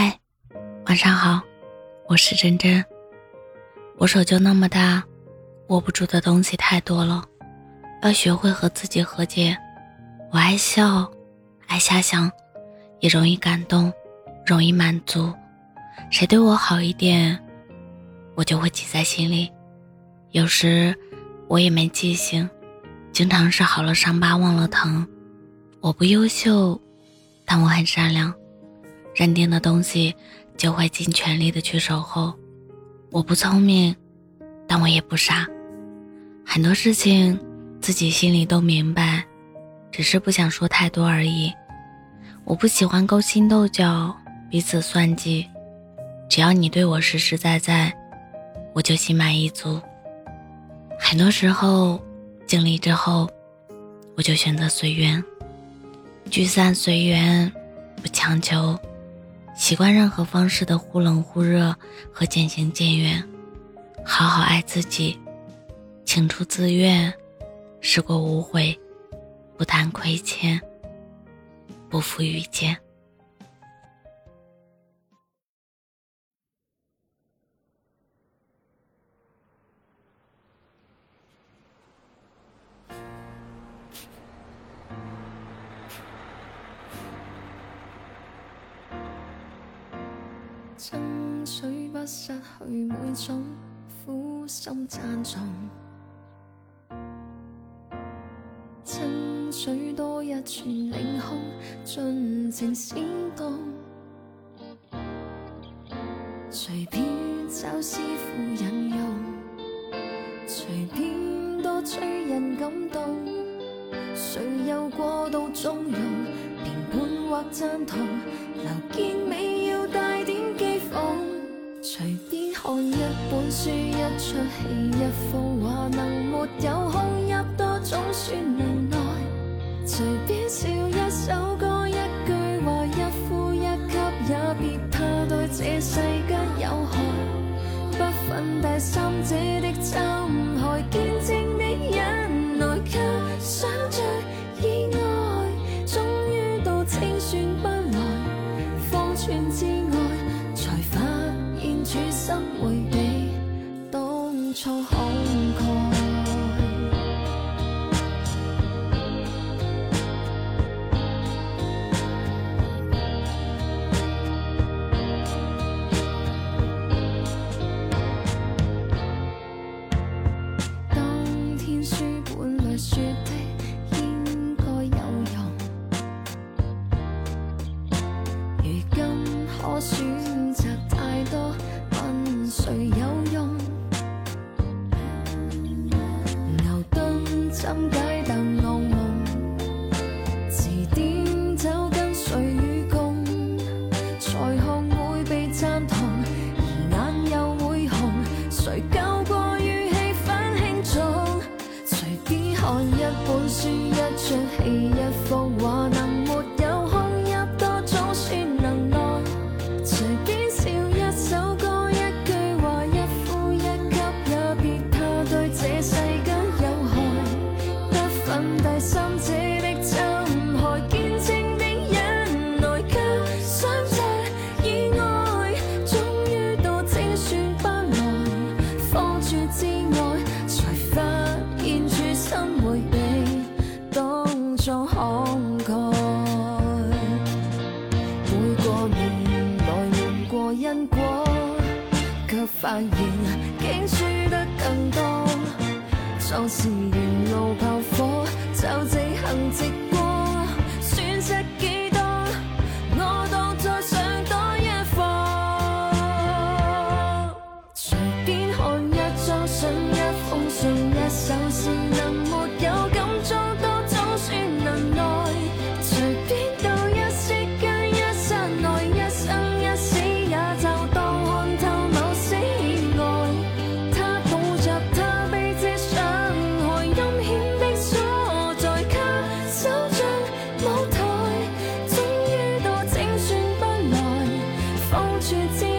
嗨，晚上好，我是真真。我手就那么大，握不住的东西太多了，要学会和自己和解。我爱笑，爱瞎想，也容易感动，容易满足。谁对我好一点，我就会记在心里。有时我也没记性，经常是好了伤疤忘了疼。我不优秀，但我很善良。认定的东西，就会尽全力的去守候。我不聪明，但我也不傻。很多事情自己心里都明白，只是不想说太多而已。我不喜欢勾心斗角，彼此算计。只要你对我实实在在，我就心满意足。很多时候，经历之后，我就选择随缘，聚散随缘，不强求。习惯任何方式的忽冷忽热和渐行渐远，好好爱自己，情出自愿，事过无悔，不谈亏欠，不负遇见。争取不失去每种苦心赞颂，争取多一寸领空，尽情闪动。随便找师傅引用，随便多催人感动。谁又过度纵容，评判或赞同，留结尾要带风。随便看一本书，一出戏，一幅画，能没有空泣多总算无奈。随便笑一首歌，一句话，一呼一吸，也别怕对这世间有害。不分第三者可选择太多。问谁有用？牛顿怎解答噩梦？词典走跟谁与共？才学会被赞同，而眼又会红。谁教过与气氛轻重？随便看一本书，一出戏，一幅发现竟输得更多，壮士沿路炮火，就这行直 Trời